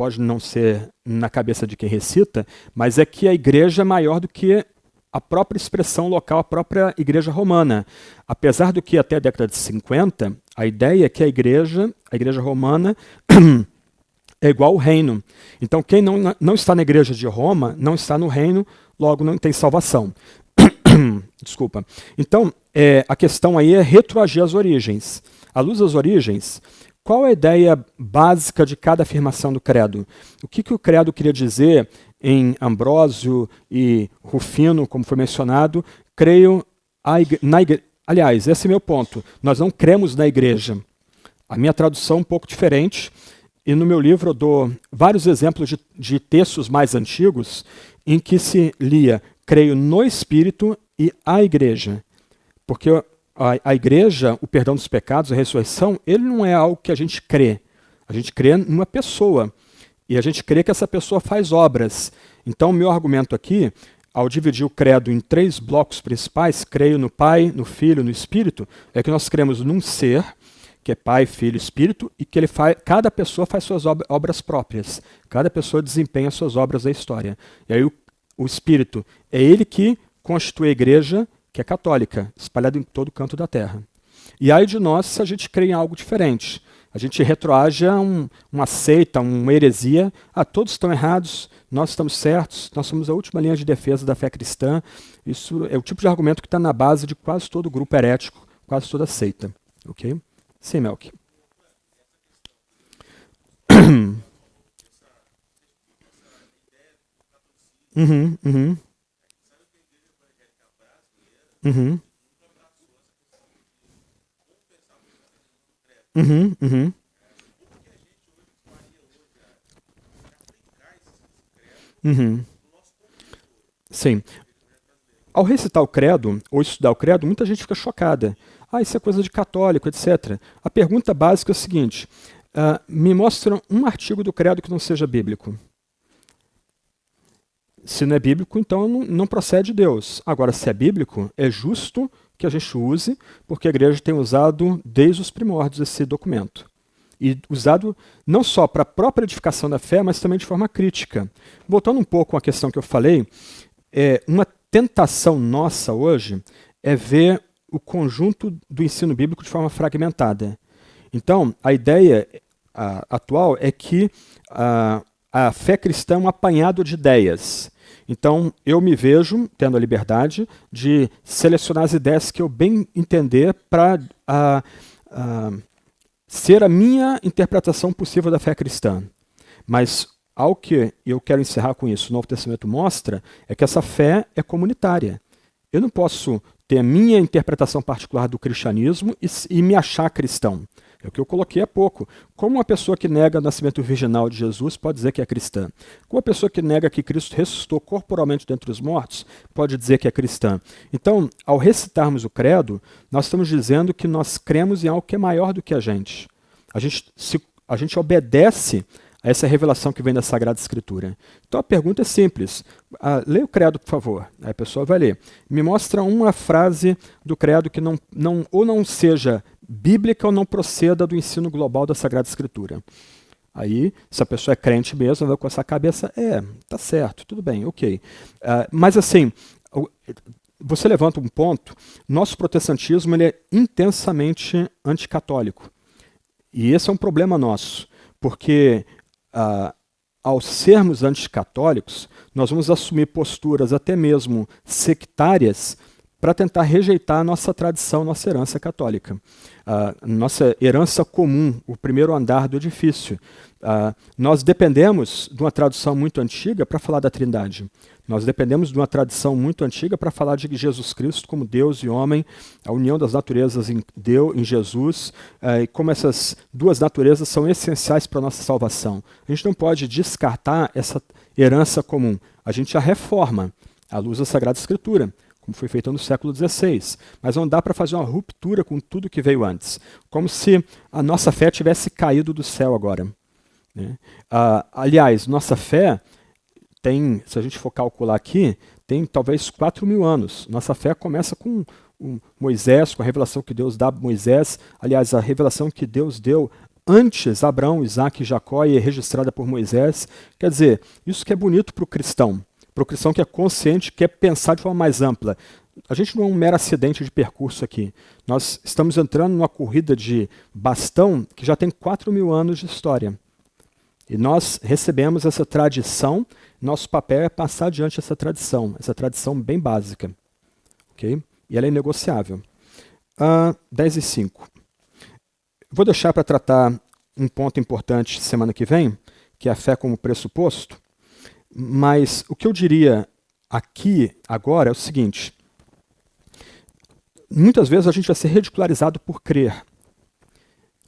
pode não ser na cabeça de quem recita, mas é que a igreja é maior do que a própria expressão local, a própria igreja romana. Apesar do que até a década de 50, a ideia é que a igreja, a igreja romana, *clears throat* é igual ao reino. Então, quem não, não está na igreja de Roma, não está no reino, logo não tem salvação. *clears throat* Desculpa. Então, é, a questão aí é retroagir as origens. À luz das origens, qual a ideia básica de cada afirmação do credo? O que, que o credo queria dizer em Ambrósio e Rufino, como foi mencionado? Creio na igreja. Aliás, esse é meu ponto. Nós não cremos na igreja. A minha tradução é um pouco diferente. E no meu livro eu dou vários exemplos de, de textos mais antigos em que se lia creio no Espírito e a igreja. Porque a, a igreja, o perdão dos pecados, a ressurreição, ele não é algo que a gente crê. A gente crê numa pessoa. E a gente crê que essa pessoa faz obras. Então, o meu argumento aqui, ao dividir o credo em três blocos principais, creio no Pai, no Filho, no Espírito, é que nós cremos num ser, que é Pai, Filho Espírito, e que ele faz, cada pessoa faz suas obras próprias. Cada pessoa desempenha suas obras da história. E aí o, o Espírito é ele que constitui a igreja que é católica, espalhada em todo canto da terra. E aí de nós se a gente crê em algo diferente. A gente retroage a um, uma seita, uma heresia. Ah, todos estão errados, nós estamos certos, nós somos a última linha de defesa da fé cristã. Isso é o tipo de argumento que está na base de quase todo grupo herético, quase toda seita. Ok? Sim, Melk. *coughs* uhum, uhum. Uhum. Uhum, uhum. Uhum. Sim. Ao recitar o credo, ou estudar o credo, muita gente fica chocada. Ah, isso é coisa de católico, etc. A pergunta básica é a seguinte: uh, me mostra um artigo do credo que não seja bíblico. Se não é bíblico, então não, não procede de Deus. Agora, se é bíblico, é justo que a gente use, porque a igreja tem usado desde os primórdios esse documento. E usado não só para a própria edificação da fé, mas também de forma crítica. Voltando um pouco à questão que eu falei, é, uma tentação nossa hoje é ver o conjunto do ensino bíblico de forma fragmentada. Então, a ideia a, atual é que a, a fé cristã é um apanhado de ideias. Então, eu me vejo tendo a liberdade de selecionar as ideias que eu bem entender para ser a minha interpretação possível da fé cristã. Mas ao que eu quero encerrar com isso, o Novo Testamento mostra é que essa fé é comunitária. Eu não posso ter a minha interpretação particular do cristianismo e, e me achar cristão. É o que eu coloquei há pouco. Como uma pessoa que nega o nascimento virginal de Jesus pode dizer que é cristã? Como uma pessoa que nega que Cristo ressuscitou corporalmente dentre os mortos pode dizer que é cristã? Então, ao recitarmos o credo, nós estamos dizendo que nós cremos em algo que é maior do que a gente. A gente, se, a gente obedece a essa revelação que vem da Sagrada Escritura. Então a pergunta é simples. Ah, leia o credo, por favor. Aí a pessoa vai ler. Me mostra uma frase do credo que não, não, ou não seja bíblica ou não proceda do ensino global da Sagrada Escritura. Aí, se a pessoa é crente mesmo, vai com essa cabeça, é, tá certo, tudo bem, ok. Uh, mas assim, você levanta um ponto, nosso protestantismo ele é intensamente anticatólico. E esse é um problema nosso, porque uh, ao sermos anticatólicos, nós vamos assumir posturas até mesmo sectárias para tentar rejeitar a nossa tradição, nossa herança católica. A nossa herança comum, o primeiro andar do edifício. Uh, nós dependemos de uma tradução muito antiga para falar da Trindade. Nós dependemos de uma tradição muito antiga para falar de Jesus Cristo como Deus e homem, a união das naturezas em Deus, em Jesus, uh, e como essas duas naturezas são essenciais para a nossa salvação. A gente não pode descartar essa herança comum. A gente a reforma à luz da Sagrada Escritura como foi feito no século XVI. Mas não dá para fazer uma ruptura com tudo que veio antes. Como se a nossa fé tivesse caído do céu agora. Né? Ah, aliás, nossa fé tem, se a gente for calcular aqui, tem talvez 4 mil anos. Nossa fé começa com Moisés, com a revelação que Deus dá a Moisés. Aliás, a revelação que Deus deu antes Abraão, Isaac e Jacó e é registrada por Moisés. Quer dizer, isso que é bonito para o cristão, para o cristão que é consciente, quer pensar de forma mais ampla. A gente não é um mero acidente de percurso aqui. Nós estamos entrando numa corrida de bastão que já tem 4 mil anos de história. E nós recebemos essa tradição, nosso papel é passar adiante essa tradição, essa tradição bem básica. ok? E ela é negociável. Uh, 10 e 5. Vou deixar para tratar um ponto importante semana que vem, que é a fé como pressuposto. Mas o que eu diria aqui, agora, é o seguinte: muitas vezes a gente vai ser ridicularizado por crer.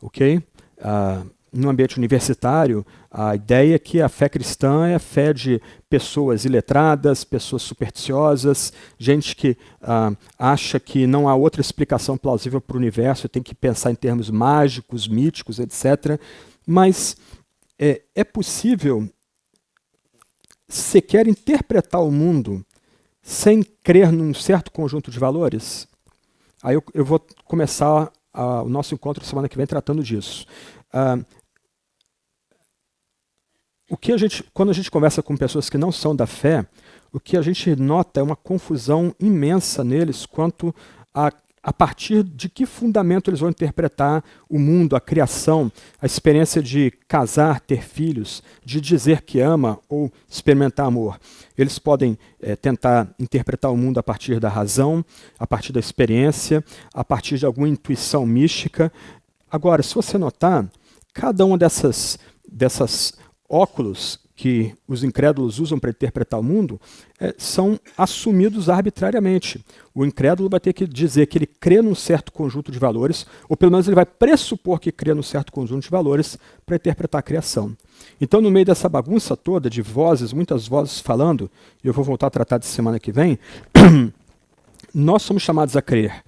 Ok? Uh, no ambiente universitário, a ideia é que a fé cristã é a fé de pessoas iletradas, pessoas supersticiosas, gente que ah, acha que não há outra explicação plausível para o universo, tem que pensar em termos mágicos, míticos, etc. Mas é, é possível sequer interpretar o mundo sem crer num certo conjunto de valores? Aí eu, eu vou começar o nosso encontro semana que vem tratando disso. Uh, o que a gente, quando a gente conversa com pessoas que não são da fé, o que a gente nota é uma confusão imensa neles quanto a a partir de que fundamento eles vão interpretar o mundo, a criação, a experiência de casar, ter filhos, de dizer que ama ou experimentar amor. Eles podem é, tentar interpretar o mundo a partir da razão, a partir da experiência, a partir de alguma intuição mística. Agora, se você notar, cada uma dessas, dessas óculos que os incrédulos usam para interpretar o mundo é, são assumidos arbitrariamente. O incrédulo vai ter que dizer que ele crê num certo conjunto de valores, ou pelo menos ele vai pressupor que crê num certo conjunto de valores para interpretar a criação. Então, no meio dessa bagunça toda de vozes, muitas vozes falando, e eu vou voltar a tratar de semana que vem, *clears throat* nós somos chamados a crer.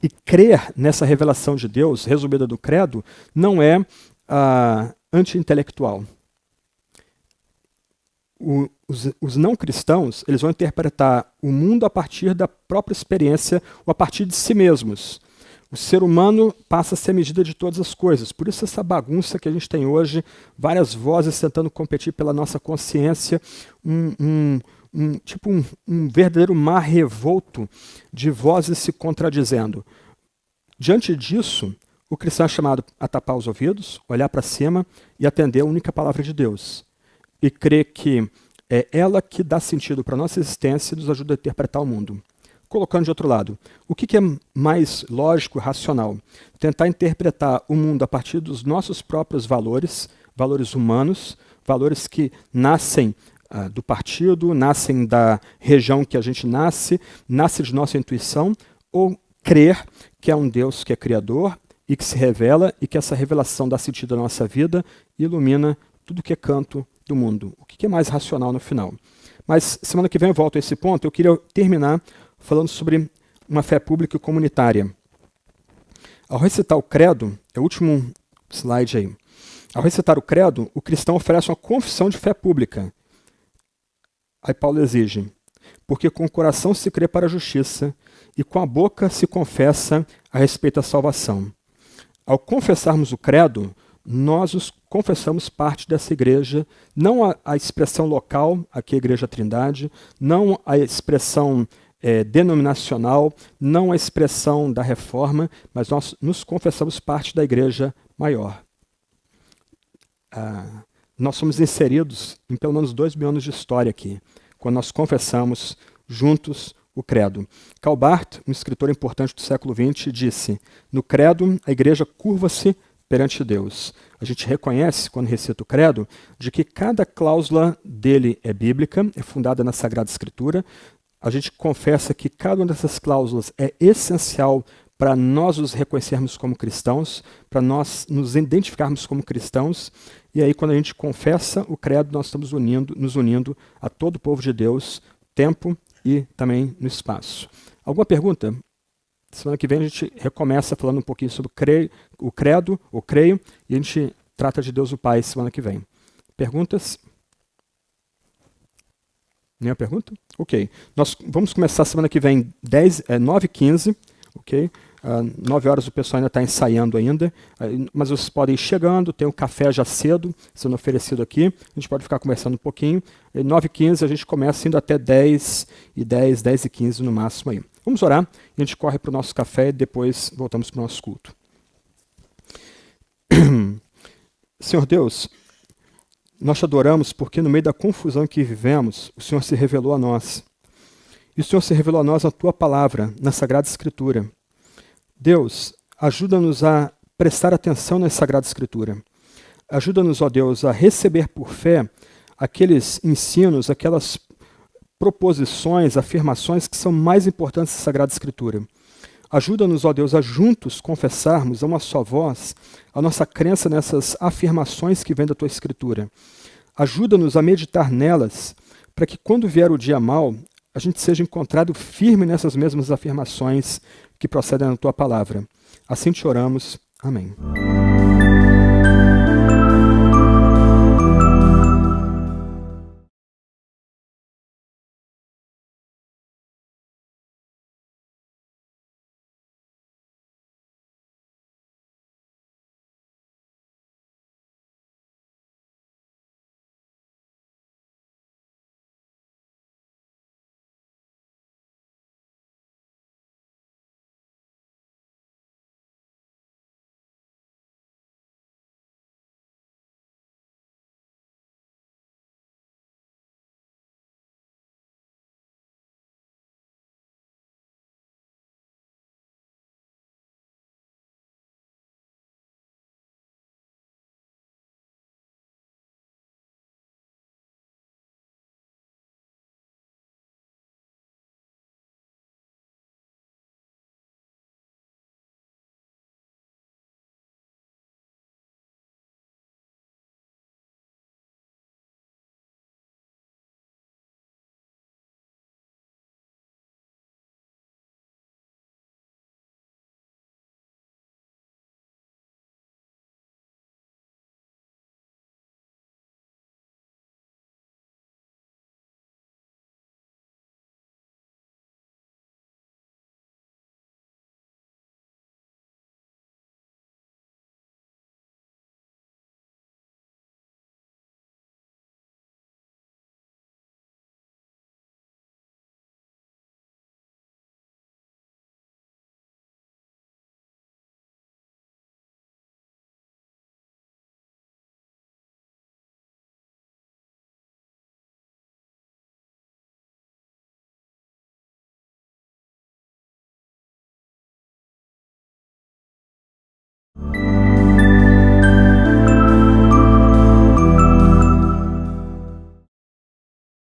E crer nessa revelação de Deus, resumida do credo, não é ah, anti-intelectual o, os, os, não cristãos eles vão interpretar o mundo a partir da própria experiência ou a partir de si mesmos. O ser humano passa a ser medida de todas as coisas. Por isso essa bagunça que a gente tem hoje, várias vozes tentando competir pela nossa consciência, um, um, um tipo um, um verdadeiro mar revolto de vozes se contradizendo. Diante disso, o cristão é chamado a tapar os ouvidos, olhar para cima e atender a única palavra de Deus e crer que é ela que dá sentido para a nossa existência e nos ajuda a interpretar o mundo. Colocando de outro lado, o que, que é mais lógico e racional? Tentar interpretar o mundo a partir dos nossos próprios valores, valores humanos, valores que nascem ah, do partido, nascem da região que a gente nasce, nasce de nossa intuição, ou crer que é um Deus que é criador e que se revela e que essa revelação dá sentido à nossa vida e ilumina tudo que é canto do mundo. O que é mais racional no final? Mas semana que vem eu volto a esse ponto. Eu queria terminar falando sobre uma fé pública e comunitária. Ao recitar o credo, é o último slide aí. Ao recitar o credo, o cristão oferece uma confissão de fé pública. Aí Paulo exige: porque com o coração se crê para a justiça e com a boca se confessa a respeito da salvação. Ao confessarmos o credo, nós os confessamos parte dessa igreja, não a, a expressão local, aqui é a Igreja Trindade, não a expressão é, denominacional, não a expressão da reforma, mas nós nos confessamos parte da igreja maior. Ah, nós somos inseridos em pelo menos dois mil anos de história aqui, quando nós confessamos juntos o credo. Calbart, um escritor importante do século XX, disse: No credo, a igreja curva-se perante Deus. A gente reconhece, quando recita o credo, de que cada cláusula dele é bíblica, é fundada na Sagrada Escritura. A gente confessa que cada uma dessas cláusulas é essencial para nós nos reconhecermos como cristãos, para nós nos identificarmos como cristãos. E aí, quando a gente confessa o credo, nós estamos unindo, nos unindo a todo o povo de Deus, tempo e também no espaço. Alguma pergunta? Semana que vem a gente recomeça falando um pouquinho sobre o credo, o creio, e a gente trata de Deus o Pai semana que vem. Perguntas? Nenhuma pergunta? Ok. Nós vamos começar semana que vem 10, é, 9h15, ok? Uh, 9 horas o pessoal ainda está ensaiando ainda, uh, mas vocês podem ir chegando, tem um café já cedo sendo oferecido aqui, a gente pode ficar conversando um pouquinho. E 9 h 15 a gente começa indo até 10 e 10, 10 e 15 no máximo aí. Vamos orar e a gente corre para o nosso café e depois voltamos para o nosso culto. *clears throat* Senhor Deus, nós te adoramos porque no meio da confusão que vivemos, o Senhor se revelou a nós. E o Senhor se revelou a nós na tua palavra, na Sagrada Escritura. Deus, ajuda-nos a prestar atenção na Sagrada Escritura. Ajuda-nos, ó Deus, a receber por fé aqueles ensinos, aquelas proposições, afirmações que são mais importantes da Sagrada Escritura. Ajuda-nos, ó Deus, a juntos confessarmos a uma só voz a nossa crença nessas afirmações que vêm da tua Escritura. Ajuda-nos a meditar nelas, para que quando vier o dia mal, a gente seja encontrado firme nessas mesmas afirmações que procedem da tua palavra. Assim te oramos. Amém.